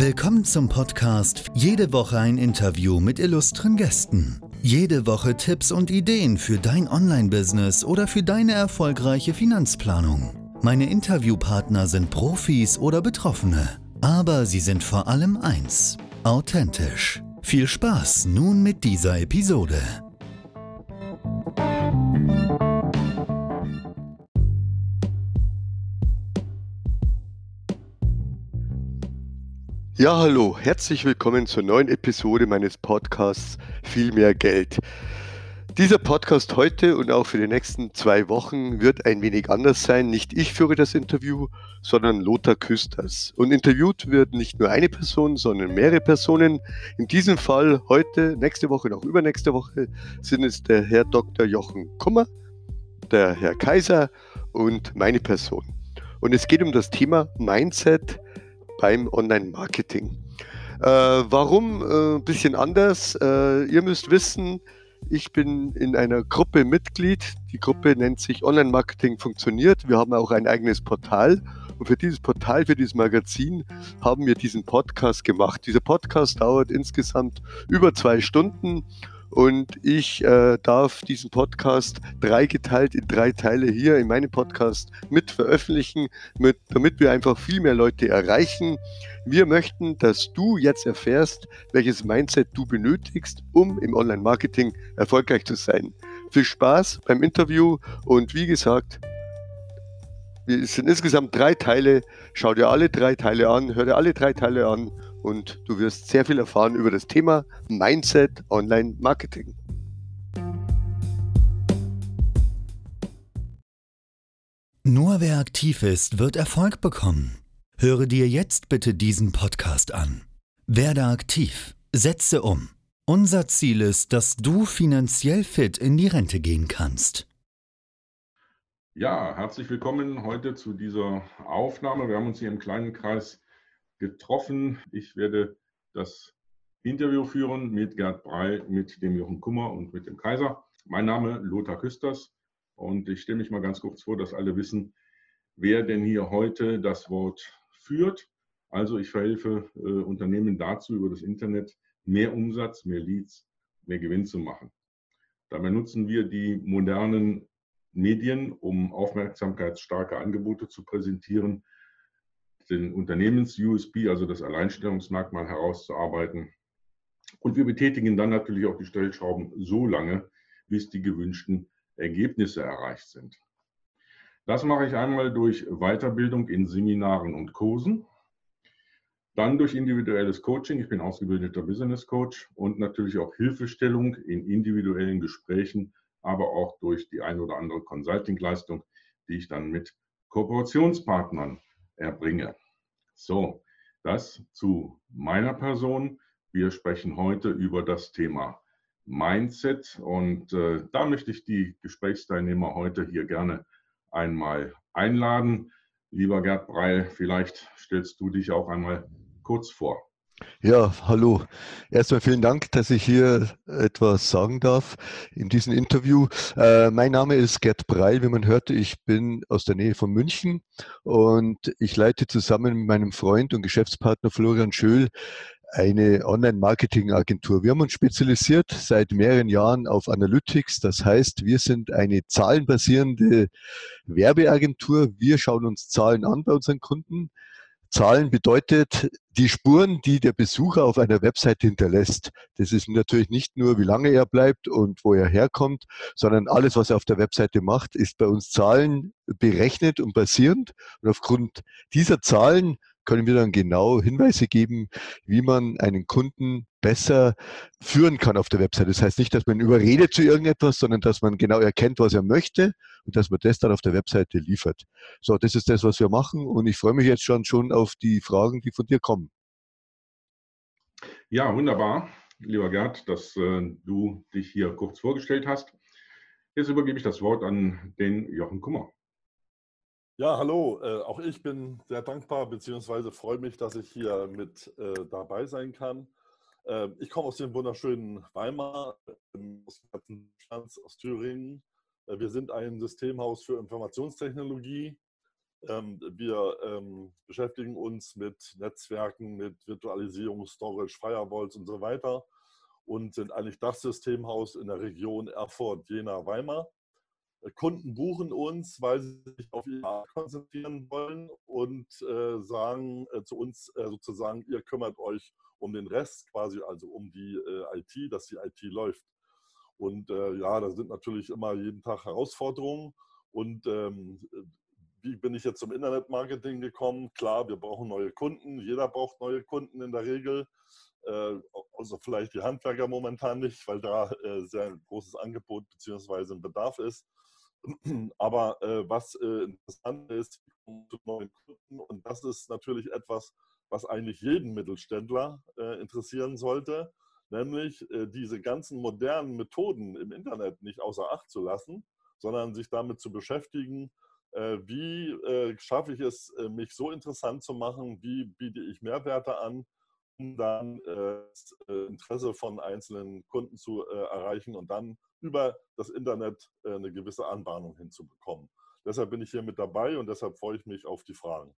Willkommen zum Podcast Jede Woche ein Interview mit illustren Gästen. Jede Woche Tipps und Ideen für dein Online-Business oder für deine erfolgreiche Finanzplanung. Meine Interviewpartner sind Profis oder Betroffene, aber sie sind vor allem eins, authentisch. Viel Spaß nun mit dieser Episode. Ja, hallo, herzlich willkommen zur neuen Episode meines Podcasts Viel mehr Geld. Dieser Podcast heute und auch für die nächsten zwei Wochen wird ein wenig anders sein. Nicht ich führe das Interview, sondern Lothar Küsters. Und interviewt wird nicht nur eine Person, sondern mehrere Personen. In diesem Fall heute, nächste Woche auch übernächste Woche sind es der Herr Dr. Jochen Kummer, der Herr Kaiser und meine Person. Und es geht um das Thema Mindset, beim Online-Marketing. Äh, warum äh, ein bisschen anders? Äh, ihr müsst wissen, ich bin in einer Gruppe Mitglied. Die Gruppe nennt sich Online-Marketing funktioniert. Wir haben auch ein eigenes Portal. Und für dieses Portal, für dieses Magazin haben wir diesen Podcast gemacht. Dieser Podcast dauert insgesamt über zwei Stunden und ich äh, darf diesen Podcast dreigeteilt in drei Teile hier in meinem Podcast mit veröffentlichen, mit, damit wir einfach viel mehr Leute erreichen. Wir möchten, dass du jetzt erfährst, welches Mindset du benötigst, um im Online-Marketing erfolgreich zu sein. Viel Spaß beim Interview und wie gesagt, es sind insgesamt drei Teile. Schau dir alle drei Teile an, hör dir alle drei Teile an und du wirst sehr viel erfahren über das Thema Mindset Online Marketing. Nur wer aktiv ist, wird Erfolg bekommen. Höre dir jetzt bitte diesen Podcast an. Werde aktiv, setze um. Unser Ziel ist, dass du finanziell fit in die Rente gehen kannst. Ja, herzlich willkommen heute zu dieser Aufnahme. Wir haben uns hier im kleinen Kreis getroffen. Ich werde das Interview führen mit Gerd Brey, mit dem Jochen Kummer und mit dem Kaiser. Mein Name Lothar Küsters und ich stelle mich mal ganz kurz vor, dass alle wissen, wer denn hier heute das Wort führt. Also ich verhelfe äh, Unternehmen dazu, über das Internet mehr Umsatz, mehr Leads, mehr Gewinn zu machen. Dabei nutzen wir die modernen Medien, um aufmerksamkeitsstarke Angebote zu präsentieren, den Unternehmens-USB, also das Alleinstellungsmerkmal herauszuarbeiten. Und wir betätigen dann natürlich auch die Stellschrauben so lange, bis die gewünschten Ergebnisse erreicht sind. Das mache ich einmal durch Weiterbildung in Seminaren und Kursen, dann durch individuelles Coaching. Ich bin ausgebildeter Business Coach und natürlich auch Hilfestellung in individuellen Gesprächen, aber auch durch die ein oder andere Consulting-Leistung, die ich dann mit Kooperationspartnern erbringe. So, das zu meiner Person. Wir sprechen heute über das Thema Mindset und äh, da möchte ich die Gesprächsteilnehmer heute hier gerne einmal einladen. Lieber Gerd Breil, vielleicht stellst du dich auch einmal kurz vor. Ja, hallo. Erstmal vielen Dank, dass ich hier etwas sagen darf in diesem Interview. Äh, mein Name ist Gerd Breil, wie man hörte. Ich bin aus der Nähe von München und ich leite zusammen mit meinem Freund und Geschäftspartner Florian Schöll eine Online-Marketing-Agentur. Wir haben uns spezialisiert seit mehreren Jahren auf Analytics. Das heißt, wir sind eine zahlenbasierende Werbeagentur. Wir schauen uns Zahlen an bei unseren Kunden Zahlen bedeutet die Spuren, die der Besucher auf einer Website hinterlässt. Das ist natürlich nicht nur, wie lange er bleibt und wo er herkommt, sondern alles, was er auf der Webseite macht, ist bei uns Zahlen berechnet und basierend. Und aufgrund dieser Zahlen können wir dann genau Hinweise geben, wie man einen Kunden besser führen kann auf der Website. Das heißt nicht, dass man überredet zu irgendetwas, sondern dass man genau erkennt, was er möchte und dass man das dann auf der Webseite liefert. So, das ist das, was wir machen und ich freue mich jetzt schon, schon auf die Fragen, die von dir kommen. Ja, wunderbar, lieber Gerd, dass äh, du dich hier kurz vorgestellt hast. Jetzt übergebe ich das Wort an den Jochen Kummer. Ja, hallo. Äh, auch ich bin sehr dankbar bzw. freue mich, dass ich hier mit äh, dabei sein kann. Äh, ich komme aus dem wunderschönen Weimar, aus, aus Thüringen. Äh, wir sind ein Systemhaus für Informationstechnologie Ähm, wir ähm, beschäftigen uns mit Netzwerken, mit Virtualisierung, Storage, Firewalls und so weiter und sind eigentlich das Systemhaus in der Region Erfurt, Jena, Weimar. Äh, Kunden buchen uns, weil sie sich auf ihr Art konzentrieren wollen und äh, sagen äh, zu uns äh, sozusagen, ihr kümmert euch um den Rest, quasi also um die äh, IT, dass die IT läuft. Und äh, ja, da sind natürlich immer jeden Tag Herausforderungen. Und ähm, wie bin ich jetzt zum Internetmarketing gekommen? Klar, wir brauchen neue Kunden. Jeder braucht neue Kunden in der Regel. also vielleicht die Handwerker momentan nicht, weil da sehr ein großes Angebot bzw. ein Bedarf ist. Aber äh, was äh, interessant ist, zu neuen Kunden, und das ist natürlich etwas, was eigentlich jeden Mittelständler äh, interessieren sollte, nämlich äh, diese ganzen modernen Methoden im Internet nicht außer Acht zu lassen, sondern sich damit zu beschäftigen, äh, wie äh, schaffe ich es, mich so interessant zu machen, wie biete ich Mehrwerte an, um dann das Interesse von einzelnen Kunden zu erreichen und dann über das Internet äh, eine gewisse Anbahnung hinzubekommen. Deshalb bin ich hier mit dabei und deshalb freue ich mich auf die Fragen.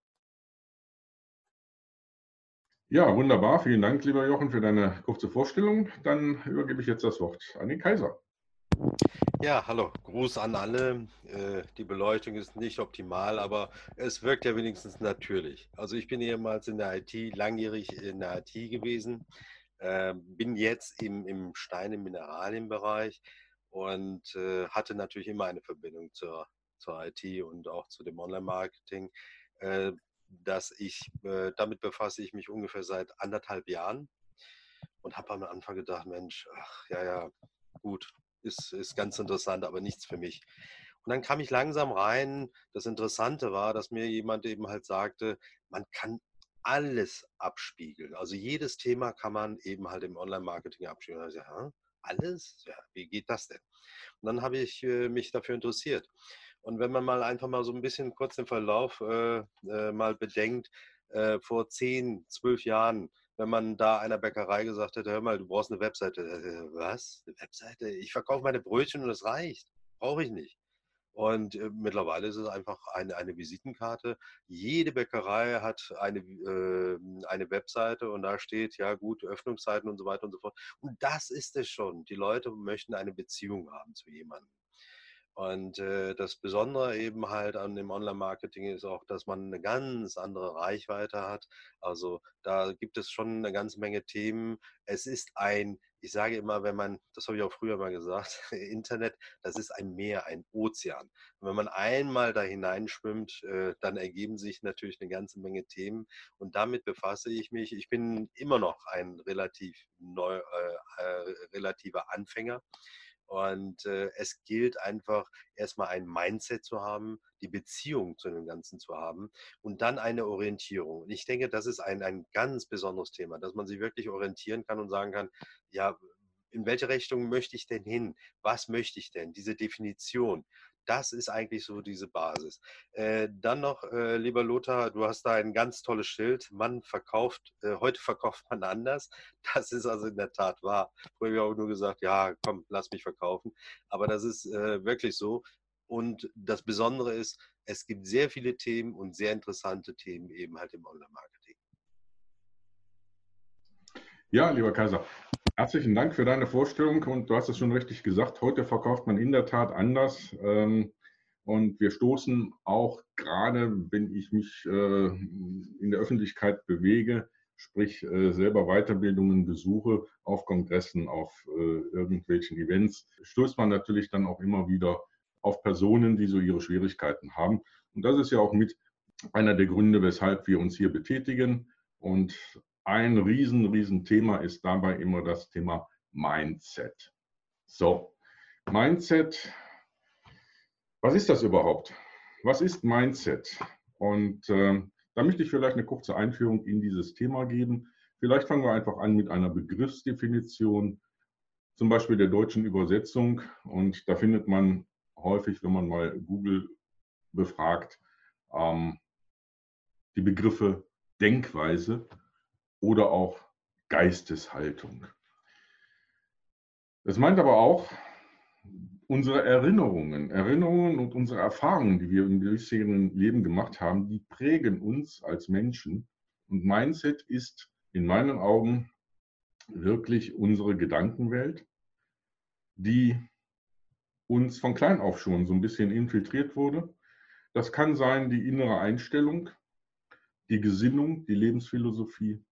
Ja, wunderbar. Vielen Dank, lieber Jochen, für deine kurze Vorstellung. Dann übergebe ich jetzt das Wort an den Kaiser. Ja, hallo, Gruß an alle. Äh, die Beleuchtung ist nicht optimal, aber es wirkt ja wenigstens natürlich. Also ich bin ehemals in der IT, langjährig in der IT gewesen, ähm, bin jetzt im, im Stein- und Mineralienbereich und äh, hatte natürlich immer eine Verbindung zur, zur IT und auch zu dem Online-Marketing, äh, dass ich, äh, damit befasse ich mich ungefähr seit anderthalb Jahren und habe am Anfang gedacht, Mensch, ach ja, ja, gut, ist, ist ganz interessant, aber nichts für mich. Und dann kam ich langsam rein. Das Interessante war, dass mir jemand eben halt sagte, man kann alles abspiegeln. Also jedes Thema kann man eben halt im Online-Marketing abspiegeln. Also, ja, alles? Ja, wie geht das denn? Und dann habe ich äh, mich dafür interessiert. Und wenn man mal einfach mal so ein bisschen kurz den Verlauf äh, äh, mal bedenkt, äh, vor zehn, zwölf Jahren, wenn man da einer Bäckerei gesagt hätte, hör mal, du brauchst eine Webseite. Was? Eine Webseite? Ich verkaufe meine Brötchen und das reicht. Brauche ich nicht. Und äh, mittlerweile ist es einfach eine, eine Visitenkarte. Jede Bäckerei hat eine, äh, eine Webseite und da steht, ja gut, Öffnungszeiten und so weiter und so fort. Und das ist es schon. Die Leute möchten eine Beziehung haben zu jemandem. Und äh, das Besondere eben halt an dem Online-Marketing ist auch, dass man eine ganz andere Reichweite hat. Also da gibt es schon eine ganze Menge Themen. Es ist ein, ich sage immer, wenn man, das habe ich auch früher mal gesagt, Internet, das ist ein Meer, ein Ozean. Und wenn man einmal da hineinschwimmt, äh, dann ergeben sich natürlich eine ganze Menge Themen. Und damit befasse ich mich. Ich bin immer noch ein relativ neu, äh, äh, relativer Anfänger. Und äh, es gilt einfach erstmal ein Mindset zu haben, die Beziehung zu dem Ganzen zu haben und dann eine Orientierung. Und ich denke, das ist ein, ein ganz besonderes Thema, dass man sich wirklich orientieren kann und sagen kann, ja, in welche Richtung möchte ich denn hin? Was möchte ich denn? Diese Definition. Das ist eigentlich so diese Basis. Äh, dann noch, äh, lieber Lothar, du hast da ein ganz tolles Schild. Man verkauft, äh, heute verkauft man anders. Das ist also in der Tat wahr. Früher habe ich auch nur gesagt, ja, komm, lass mich verkaufen. Aber das ist äh, wirklich so. Und das Besondere ist, es gibt sehr viele Themen und sehr interessante Themen eben halt im Online-Marketing. Ja, lieber Kaiser, herzlichen Dank für deine Vorstellung und du hast es schon richtig gesagt, heute verkauft man in der Tat anders ähm, und wir stoßen auch gerade, wenn ich mich äh, in der Öffentlichkeit bewege, sprich äh, selber Weiterbildungen besuche, auf Kongressen, auf äh, irgendwelchen Events, stößt man natürlich dann auch immer wieder auf Personen, die so ihre Schwierigkeiten haben. Und das ist ja auch mit einer der Gründe, weshalb wir uns hier betätigen. Und ein riesen, riesen Thema ist dabei immer das Thema Mindset. So, Mindset, was ist das überhaupt? Was ist Mindset? Und äh, da möchte ich vielleicht eine kurze Einführung in dieses Thema geben. Vielleicht fangen wir einfach an mit einer Begriffsdefinition, zum Beispiel der deutschen Übersetzung. Und da findet man häufig, wenn man mal Google befragt, ähm, die Begriffe Denkweise oder auch Geisteshaltung. Es meint aber auch, unsere Erinnerungen, Erinnerungen und unsere Erfahrungen, die wir im bisherigen Leben gemacht haben, die prägen uns als Menschen. Und Mindset ist in meinen Augen wirklich unsere Gedankenwelt, die uns von klein auf schon so ein bisschen infiltriert wurde. Das kann sein die innere Einstellung, die Gesinnung, die Lebensphilosophie,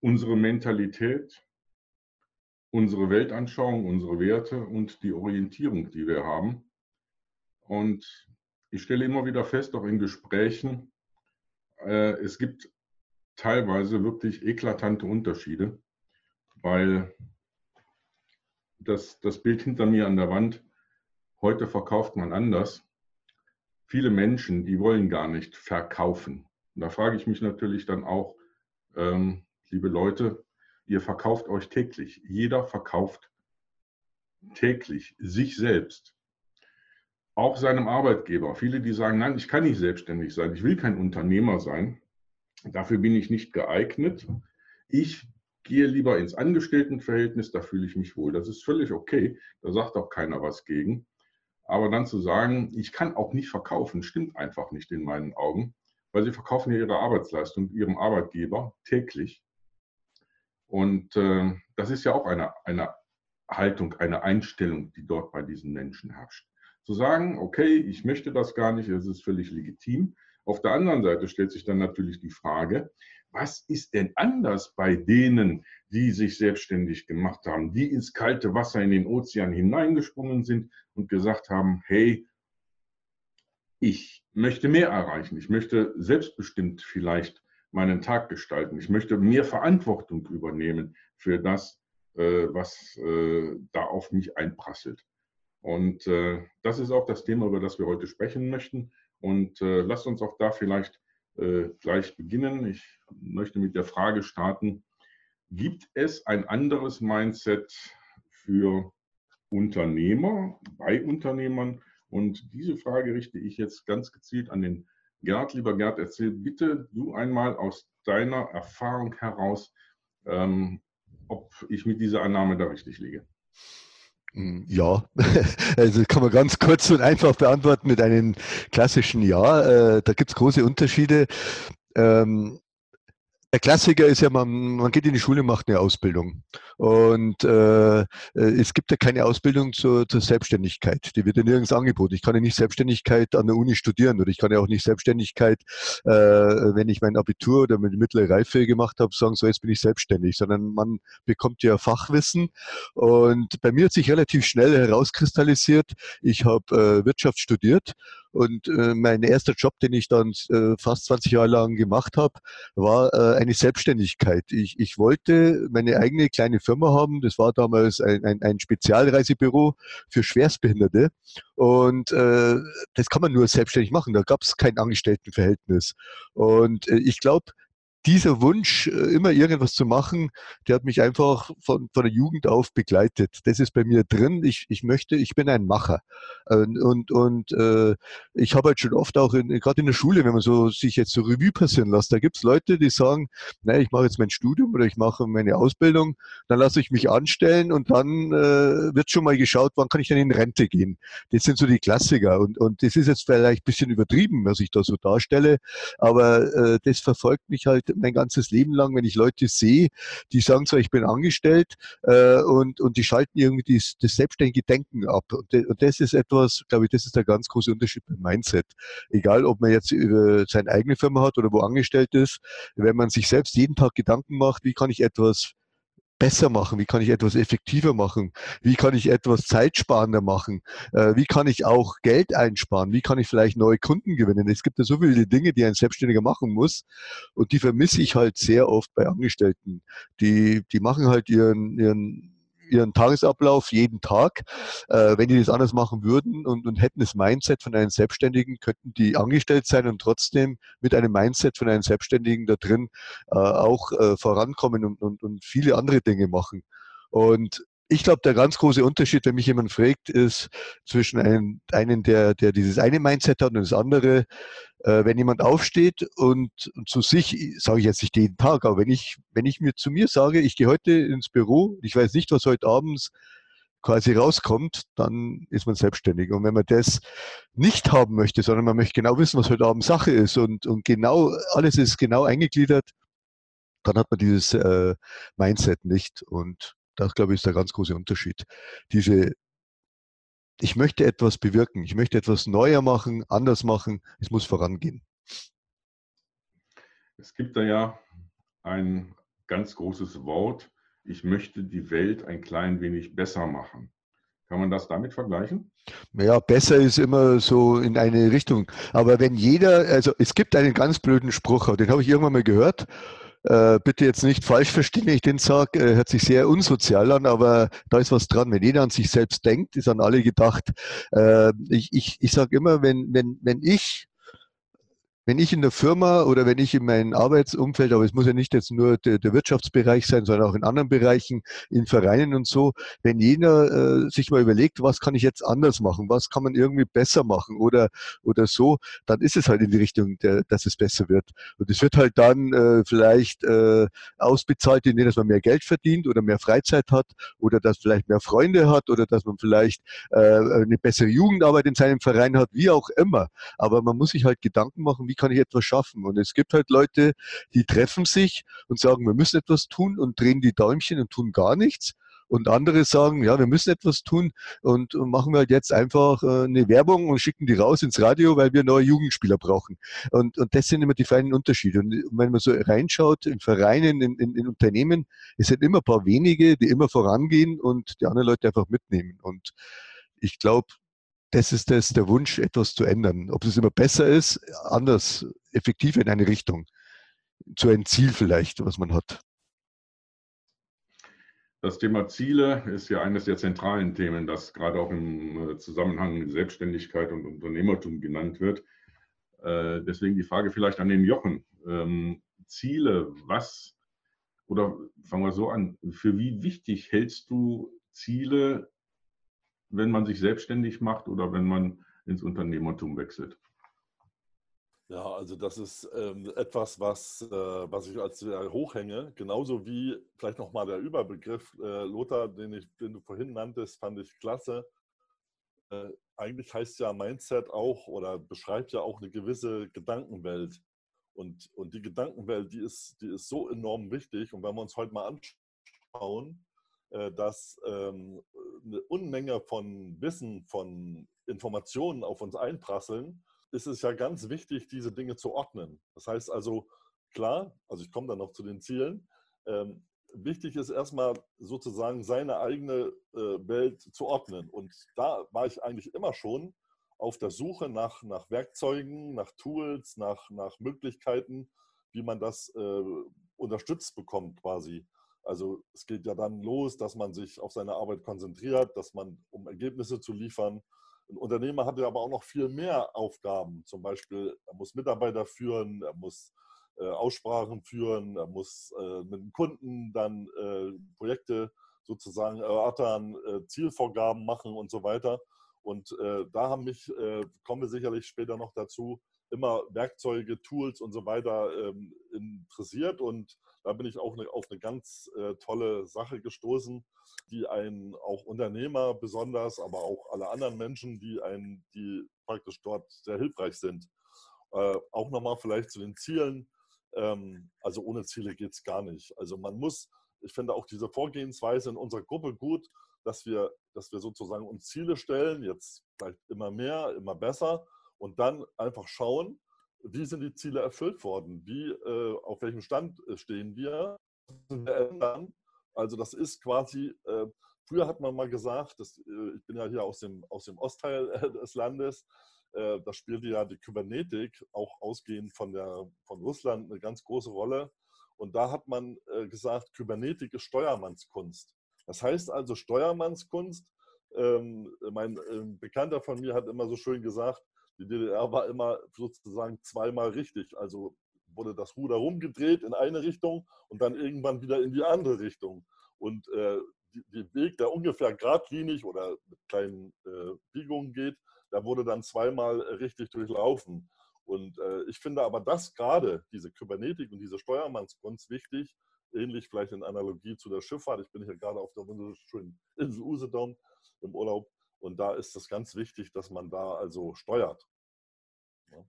unsere Mentalität, unsere Weltanschauung, unsere Werte und die Orientierung, die wir haben. Und ich stelle immer wieder fest, auch in Gesprächen, äh, es gibt teilweise wirklich eklatante Unterschiede, weil das, das Bild hinter mir an der Wand, heute verkauft man anders. Viele Menschen, die wollen gar nicht verkaufen. Und da frage ich mich natürlich dann auch, ähm, liebe Leute, ihr verkauft euch täglich. Jeder verkauft täglich sich selbst. Auch seinem Arbeitgeber. Viele, die sagen, nein, ich kann nicht selbstständig sein, ich will kein Unternehmer sein. Dafür bin ich nicht geeignet. Ich gehe lieber ins Angestelltenverhältnis, da fühle ich mich wohl. Das ist völlig okay, da sagt auch keiner was gegen. Aber dann zu sagen, ich kann auch nicht verkaufen, stimmt einfach nicht in meinen Augen, weil sie verkaufen ja ihre Arbeitsleistung ihrem Arbeitgeber täglich. Und äh, das ist ja auch eine, eine Haltung, eine Einstellung, die dort bei diesen Menschen herrscht. Zu sagen, okay, ich möchte das gar nicht, es ist völlig legitim. Auf der anderen Seite stellt sich dann natürlich die Frage, was ist denn anders bei denen, die sich selbstständig gemacht haben, die ins kalte Wasser in den Ozean hineingesprungen sind und gesagt haben, hey, ich möchte mehr erreichen, ich möchte selbstbestimmt vielleicht meinen Tag gestalten. Ich möchte mehr Verantwortung übernehmen für das, äh, was äh, da auf mich einprasselt. Und äh, das ist auch das Thema, über das wir heute sprechen möchten. Und lasst uns auch da vielleicht gleich beginnen. Ich möchte mit der Frage starten, gibt es ein anderes Mindset für Unternehmer, bei Unternehmern? Und diese Frage richte ich jetzt ganz gezielt an den Gerd, lieber Gerd, erzähl bitte du einmal aus deiner Erfahrung heraus, ähm, ob ich mit dieser Annahme da richtig liege. Hm, ja, also kann man ganz kurz und einfach beantworten mit einem klassischen Ja. Äh, da gibt es große Unterschiede. Ähm, der Klassiker ist ja, man, man geht in die Schule, macht eine Ausbildung. Und äh, äh, es gibt ja keine Ausbildung zur, zur Selbstständigkeit. Die wird ja nirgends angeboten. Ich kann ja nicht Selbstständigkeit an der Uni studieren oder ich kann ja auch nicht Selbstständigkeit, äh, wenn ich mein Abitur oder meine mittlere Reife gemacht habe, sagen, so jetzt bin ich selbstständig, sondern man bekommt ja Fachwissen. Und bei mir hat sich relativ schnell herauskristallisiert, ich habe äh, Wirtschaft studiert und äh, mein erster Job, den ich dann äh, fast 20 Jahre lang gemacht habe, war äh, eine Selbstständigkeit. Ich, ich wollte meine eigene kleine Firma haben. Das war damals ein, ein, ein Spezialreisebüro für Schwerstbehinderte. Und äh, das kann man nur selbstständig machen. Da gab es kein Angestelltenverhältnis. Und äh, ich glaube, dieser Wunsch, äh, immer irgendwas zu machen, der hat mich einfach von, von der Jugend auf begleitet. Das ist bei mir drin. Ich, ich möchte, ich bin ein Macher. Und, und, äh, ich habe halt schon oft auch, gerade in der Schule, wenn man so sich jetzt so Revue passieren lässt, da gibt es Leute, die sagen, naja, ich mache jetzt mein Studium oder ich mache meine Ausbildung, dann lasse ich mich anstellen und dann äh, wird schon mal geschaut, wann kann ich denn in Rente gehen. Das sind so die Klassiker. Und, und das ist jetzt vielleicht bisschen übertrieben, was ich da so darstelle, aber äh, das verfolgt mich halt mein ganzes Leben lang, wenn ich Leute sehe, die sagen zwar, ich bin angestellt äh, und, und die schalten irgendwie das, das selbstständige Denken ab. Und, de, und das ist etwas, glaube ich, das ist der ganz große Unterschied beim Mindset. Egal, ob man jetzt über seine eigene Firma hat oder wo angestellt ist, wenn man sich selbst jeden Tag Gedanken macht, wie kann ich etwas besser machen? Wie kann ich etwas effektiver machen? Wie kann ich etwas zeitsparender machen? Äh, wie kann ich auch Geld einsparen? Wie kann ich vielleicht neue Kunden gewinnen? Es gibt ja so viele Dinge, die ein Selbstständiger machen muss und die vermisse ich halt sehr oft bei Angestellten. Die, die machen halt ihren, ihren ihren Tagesablauf jeden Tag. Äh, wenn die das anders machen würden und, und hätten das Mindset von einem Selbstständigen, könnten die angestellt sein und trotzdem mit einem Mindset von einem Selbstständigen da drin äh, auch äh, vorankommen und, und, und viele andere Dinge machen. Und ich glaube, der ganz große Unterschied, wenn mich jemand fragt, ist zwischen einem, einen, der, der dieses eine Mindset hat und das andere. Äh, wenn jemand aufsteht und, und zu sich, sage ich jetzt nicht jeden Tag, aber wenn ich, wenn ich mir zu mir sage, ich gehe heute ins Büro, ich weiß nicht, was heute abends quasi rauskommt, dann ist man selbstständig. Und wenn man das nicht haben möchte, sondern man möchte genau wissen, was heute Abend Sache ist und, und genau, alles ist genau eingegliedert, dann hat man dieses äh, Mindset nicht. Und das, glaube ich, ist der ganz große Unterschied. Diese, ich möchte etwas bewirken, ich möchte etwas neuer machen, anders machen, es muss vorangehen. Es gibt da ja ein ganz großes Wort, ich möchte die Welt ein klein wenig besser machen. Kann man das damit vergleichen? Ja, besser ist immer so in eine Richtung. Aber wenn jeder, also es gibt einen ganz blöden Spruch, den habe ich irgendwann mal gehört. Äh, bitte jetzt nicht falsch verstehen, ich den sage, äh, hört sich sehr unsozial an, aber da ist was dran. Wenn jeder an sich selbst denkt, ist an alle gedacht. Äh, ich ich, ich sage immer, wenn, wenn, wenn ich wenn ich in der Firma oder wenn ich in meinem Arbeitsumfeld, aber es muss ja nicht jetzt nur der, der Wirtschaftsbereich sein, sondern auch in anderen Bereichen, in Vereinen und so, wenn jeder äh, sich mal überlegt, was kann ich jetzt anders machen, was kann man irgendwie besser machen oder, oder so, dann ist es halt in die Richtung, der, dass es besser wird. Und es wird halt dann äh, vielleicht äh, ausbezahlt, indem man mehr Geld verdient oder mehr Freizeit hat oder dass vielleicht mehr Freunde hat oder dass man vielleicht äh, eine bessere Jugendarbeit in seinem Verein hat, wie auch immer. Aber man muss sich halt Gedanken machen, wie kann ich etwas schaffen? Und es gibt halt Leute, die treffen sich und sagen, wir müssen etwas tun und drehen die Däumchen und tun gar nichts. Und andere sagen, ja, wir müssen etwas tun und, machen wir halt jetzt einfach äh, eine Werbung und schicken die raus ins Radio, weil wir neue Jugendspieler brauchen. Und, und das sind immer die feinen Unterschiede. Und wenn man so reinschaut in Vereinen, in, in, in Unternehmen, es sind immer ein paar wenige, die immer vorangehen und die anderen Leute einfach mitnehmen. Und ich glaube, das ist das, der Wunsch, etwas zu ändern. Ob es immer besser ist, anders, effektiver in eine Richtung. Zu einem Ziel vielleicht, was man hat. Das Thema Ziele ist ja eines der zentralen Themen, das gerade auch im äh, Zusammenhang mit Selbstständigkeit und Unternehmertum genannt wird. Äh, deswegen die Frage vielleicht an den Jochen. Ähm, Ziele, was, oder fangen wir so an, für wie wichtig hältst du Ziele wenn man sich selbstständig macht oder wenn man ins Unternehmertum wechselt? Ja, also das ist ähm, etwas, was, äh, was ich als sehr hochhänge. Genauso wie vielleicht nochmal der Überbegriff, äh, Lothar, den, ich, den du vorhin nanntest, fand ich klasse. Äh, eigentlich heißt ja Mindset auch oder beschreibt ja auch eine gewisse Gedankenwelt. Und, und die Gedankenwelt, die ist, die ist so enorm wichtig. Und wenn wir uns heute mal anschauen, dass ähm, eine Unmenge von Wissen, von Informationen auf uns einprasseln, ist es ja ganz wichtig, diese Dinge zu ordnen. Das heißt also, klar, also ich komme dann noch zu den Zielen, ähm, wichtig ist erstmal sozusagen seine eigene äh, Welt zu ordnen. Und da war ich eigentlich immer schon auf der Suche nach, nach Werkzeugen, nach Tools, nach, nach Möglichkeiten, wie man das äh, unterstützt bekommt quasi. Also es geht ja dann los, dass man sich auf seine Arbeit konzentriert, dass man, um Ergebnisse zu liefern. Ein Unternehmer hat ja aber auch noch viel mehr Aufgaben. Zum Beispiel, er muss Mitarbeiter führen, er muss äh, Aussprachen führen, er muss äh, mit dem Kunden dann äh, Projekte sozusagen erörtern, äh, Zielvorgaben machen und so weiter. Und äh, da haben mich, äh, kommen wir sicherlich später noch dazu, immer Werkzeuge, Tools und so weiter ähm, interessiert und da bin ich auch eine, auf eine ganz äh, tolle Sache gestoßen, die einen auch Unternehmer besonders, aber auch alle anderen Menschen, die einen, die praktisch dort sehr hilfreich sind. Äh, auch nochmal vielleicht zu den Zielen. Ähm, also ohne Ziele geht es gar nicht. Also man muss, ich finde auch diese Vorgehensweise in unserer Gruppe gut, dass wir, dass wir sozusagen uns Ziele stellen, jetzt vielleicht immer mehr, immer besser und dann einfach schauen, wie sind die Ziele erfüllt worden? Wie, äh, auf welchem Stand äh, stehen wir? ändern? Also das ist quasi, äh, früher hat man mal gesagt, dass, äh, ich bin ja hier aus dem, aus dem Ostteil äh, des Landes, äh, da spielte ja die Kybernetik auch ausgehend von, der, von Russland eine ganz große Rolle. Und da hat man gesagt, Kybernetik ist Steuermannskunst. Das heißt also Steuermannskunst, ähm, mein Bekannter von mir hat immer so schön gesagt, die DDR war immer sozusagen zweimal richtig. Also wurde das Ruder rumgedreht in eine Richtung und dann irgendwann wieder in die andere Richtung. Und äh, der Weg, der ungefähr geradlinig oder mit kleinen äh, Biegungen geht, der wurde dann zweimal richtig durchlaufen. Und äh, ich finde aber das gerade, diese Kybernetik und diese Steuermannskunst wichtig, ähnlich vielleicht in Analogie zu der Schifffahrt. Ich bin hier gerade auf der wunderschönen Insel Usedom im Urlaub. Und da ist es ganz wichtig, dass man da also steuert. Ja,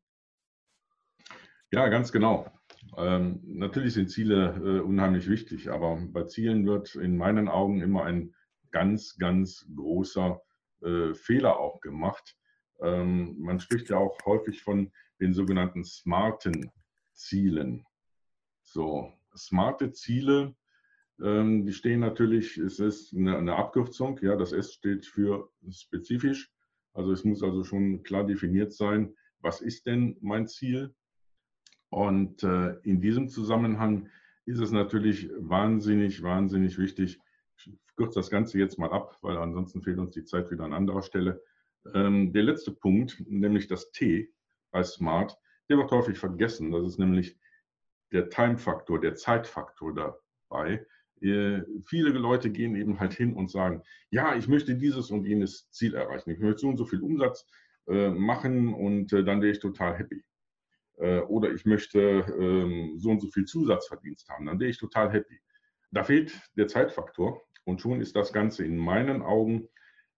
ja ganz genau. Ähm, natürlich sind Ziele äh, unheimlich wichtig, aber bei Zielen wird in meinen Augen immer ein ganz, ganz großer äh, Fehler auch gemacht. Ähm, man spricht ja auch häufig von den sogenannten smarten Zielen. So, smarte Ziele, ähm, die stehen natürlich, es ist eine, eine Abkürzung, ja, das S steht für spezifisch. Also es muss also schon klar definiert sein, was ist denn mein Ziel? Und äh, in diesem Zusammenhang ist es natürlich wahnsinnig, wahnsinnig wichtig, ich kürze das Ganze jetzt mal ab, weil ansonsten fehlt uns die Zeit wieder an anderer Stelle. Ähm, der letzte Punkt, nämlich das T bei Smart, der wird häufig vergessen. Das ist nämlich der Time-Faktor, der Zeitfaktor dabei. Äh, viele Leute gehen eben halt hin und sagen, ja, ich möchte dieses und jenes Ziel erreichen. Ich möchte so und so viel Umsatz äh, machen und äh, dann wäre ich total happy. Äh, oder ich möchte ähm, so und so viel Zusatzverdienst haben, dann wäre ich total happy. Da fehlt der Zeitfaktor und schon ist das Ganze in meinen Augen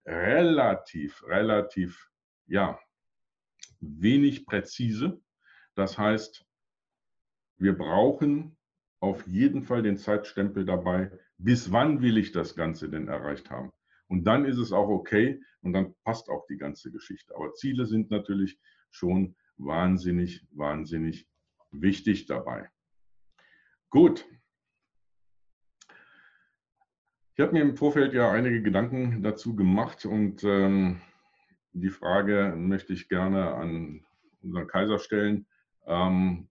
relativ, relativ, ja, wenig präzise. Das heißt, wir brauchen auf jeden Fall den Zeitstempel dabei, bis wann will ich das Ganze denn erreicht haben. Und dann ist es auch okay und dann passt auch die ganze Geschichte. Aber Ziele sind natürlich schon wahnsinnig, wahnsinnig wichtig dabei. Gut, ich habe mir im Vorfeld ja einige Gedanken dazu gemacht und ähm, die Frage möchte ich gerne an unseren Kaiser stellen. Ähm,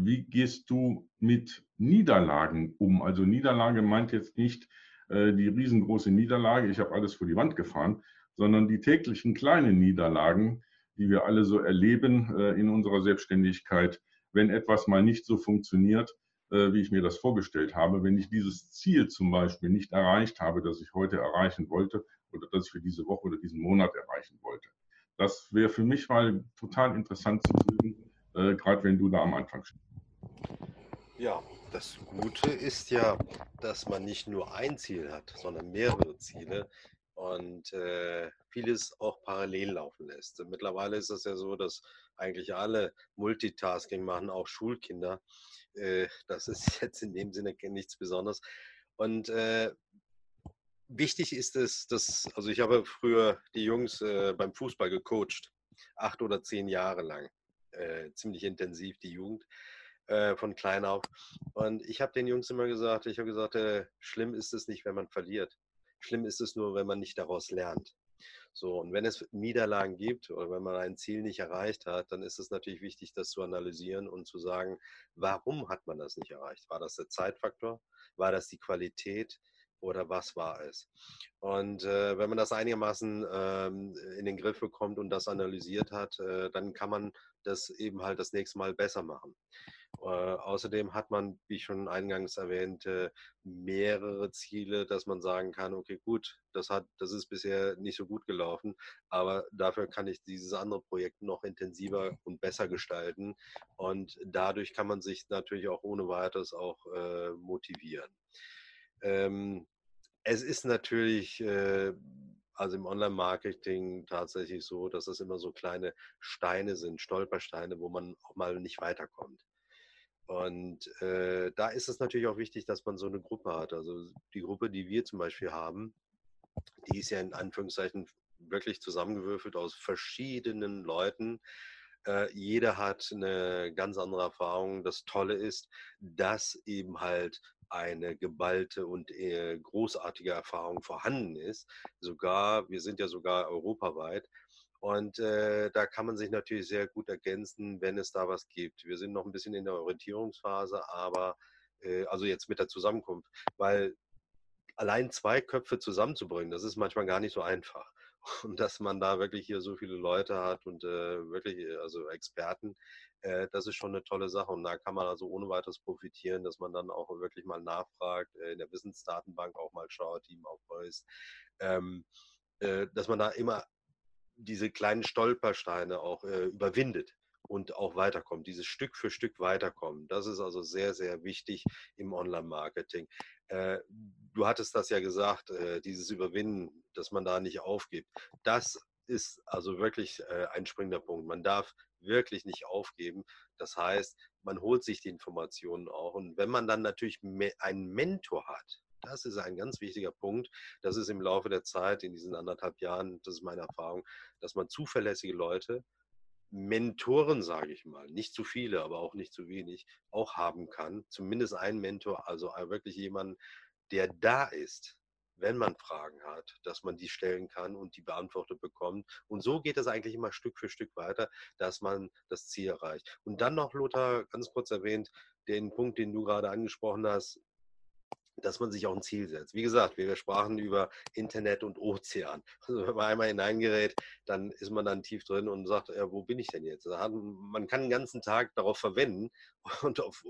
wie gehst du mit Niederlagen um? Also Niederlage meint jetzt nicht äh, die riesengroße Niederlage, ich habe alles vor die Wand gefahren, sondern die täglichen kleinen Niederlagen, die wir alle so erleben äh, in unserer Selbstständigkeit, wenn etwas mal nicht so funktioniert, äh, wie ich mir das vorgestellt habe. Wenn ich dieses Ziel zum Beispiel nicht erreicht habe, das ich heute erreichen wollte oder das ich für diese Woche oder diesen Monat erreichen wollte. Das wäre für mich mal total interessant zu wissen, äh, gerade wenn du da am Anfang stehst. Ja, das Gute ist ja, dass man nicht nur ein Ziel hat, sondern mehrere Ziele und äh, vieles auch parallel laufen lässt. Mittlerweile ist es ja so, dass eigentlich alle Multitasking machen, auch Schulkinder. Äh, das ist jetzt in dem Sinne nichts Besonderes. Und äh, wichtig ist es, dass, also ich habe früher die Jungs äh, beim Fußball gecoacht, acht oder zehn Jahre lang, äh, ziemlich intensiv die Jugend äh, von klein auf. Und ich habe den Jungs immer gesagt, ich habe gesagt, äh, schlimm ist es nicht, wenn man verliert. Schlimm ist es nur, wenn man nicht daraus lernt. So, und wenn es Niederlagen gibt oder wenn man ein Ziel nicht erreicht hat, dann ist es natürlich wichtig, das zu analysieren und zu sagen, warum hat man das nicht erreicht? War das der Zeitfaktor? War das die Qualität? Oder was war es? Und äh, wenn man das einigermaßen ähm, in den Griff bekommt und das analysiert hat, äh, dann kann man das eben halt das nächste Mal besser machen. Äh, außerdem hat man, wie ich schon eingangs erwähnte, mehrere Ziele, dass man sagen kann, okay, gut, das, hat, das ist bisher nicht so gut gelaufen, aber dafür kann ich dieses andere Projekt noch intensiver und besser gestalten. Und dadurch kann man sich natürlich auch ohne weiteres auch äh, motivieren. Ähm, es ist natürlich äh, also im Online-Marketing tatsächlich so, dass es immer so kleine Steine sind, Stolpersteine, wo man auch mal nicht weiterkommt. Und äh, da ist es natürlich auch wichtig, dass man so eine Gruppe hat. Also die Gruppe, die wir zum Beispiel haben, die ist ja in Anführungszeichen wirklich zusammengewürfelt aus verschiedenen Leuten. Äh, jeder hat eine ganz andere Erfahrung. Das Tolle ist, dass eben halt eine geballte und äh, großartige Erfahrung vorhanden ist. Sogar, wir sind ja sogar europaweit. Und äh, da kann man sich natürlich sehr gut ergänzen, wenn es da was gibt. Wir sind noch ein bisschen in der Orientierungsphase, aber äh, also jetzt mit der Zusammenkunft, weil allein zwei Köpfe zusammenzubringen, das ist manchmal gar nicht so einfach. Und dass man da wirklich hier so viele Leute hat und äh, wirklich, äh, also Experten, äh, das ist schon eine tolle Sache. Und da kann man also ohne weiteres profitieren, dass man dann auch wirklich mal nachfragt, äh, in der Wissensdatenbank auch mal schaut, Team aufweist, ähm, dass man da immer diese kleinen Stolpersteine auch äh, überwindet und auch weiterkommen, dieses Stück für Stück weiterkommen. Das ist also sehr, sehr wichtig im Online-Marketing. Äh, du hattest das ja gesagt, äh, dieses Überwinden, dass man da nicht aufgibt. Das ist also wirklich äh, ein springender Punkt. Man darf wirklich nicht aufgeben. Das heißt, man holt sich die Informationen auch. Und wenn man dann natürlich einen Mentor hat, das ist ein ganz wichtiger Punkt. Das ist im Laufe der Zeit, in diesen anderthalb Jahren, das ist meine Erfahrung, dass man zuverlässige Leute, Mentoren, sage ich mal, nicht zu viele, aber auch nicht zu wenig, auch haben kann. Zumindest ein Mentor, also wirklich jemanden, der da ist, wenn man Fragen hat, dass man die stellen kann und die beantwortet bekommt. Und so geht es eigentlich immer Stück für Stück weiter, dass man das Ziel erreicht. Und dann noch, Lothar, ganz kurz erwähnt, den Punkt, den du gerade angesprochen hast, dass man sich auch ein Ziel setzt. Wie gesagt, wir sprachen über Internet und Ozean. Also wenn man einmal hineingerät, dann ist man dann tief drin und sagt, ja, wo bin ich denn jetzt? Man kann den ganzen Tag darauf verwenden und auf,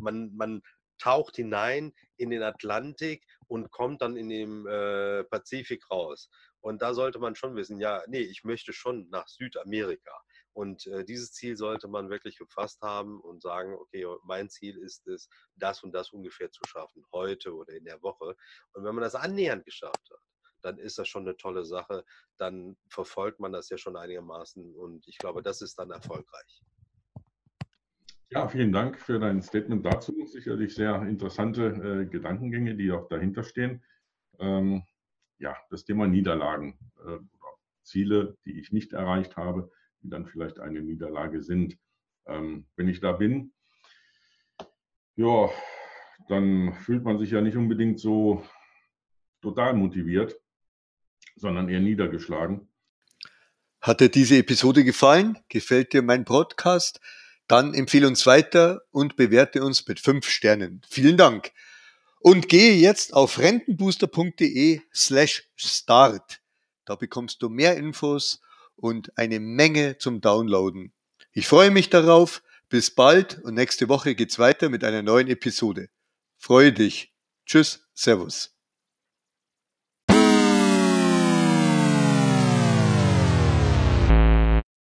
man, man taucht hinein in den Atlantik und kommt dann in den äh, Pazifik raus. Und da sollte man schon wissen, ja, nee, ich möchte schon nach Südamerika. Und äh, dieses Ziel sollte man wirklich gefasst haben und sagen, okay, mein Ziel ist es, das und das ungefähr zu schaffen, heute oder in der Woche. Und wenn man das annähernd geschafft hat, dann ist das schon eine tolle Sache. Dann verfolgt man das ja schon einigermaßen und ich glaube, das ist dann erfolgreich. Ja, vielen Dank für dein Statement dazu. Sicherlich sehr interessante äh, Gedankengänge, die auch dahinter stehen. Ähm, ja, das Thema Niederlagen äh, Ziele, die ich nicht erreicht habe, die dann vielleicht eine Niederlage sind. Ähm, wenn ich da bin, ja, dann fühlt man sich ja nicht unbedingt so total motiviert, sondern eher niedergeschlagen. Hat dir diese Episode gefallen? Gefällt dir mein Podcast? Dann empfehle uns weiter und bewerte uns mit fünf Sternen. Vielen Dank. Und gehe jetzt auf rentenbooster.de slash start. Da bekommst du mehr Infos und eine Menge zum Downloaden. Ich freue mich darauf. Bis bald und nächste Woche geht's weiter mit einer neuen Episode. Freue dich. Tschüss, Servus.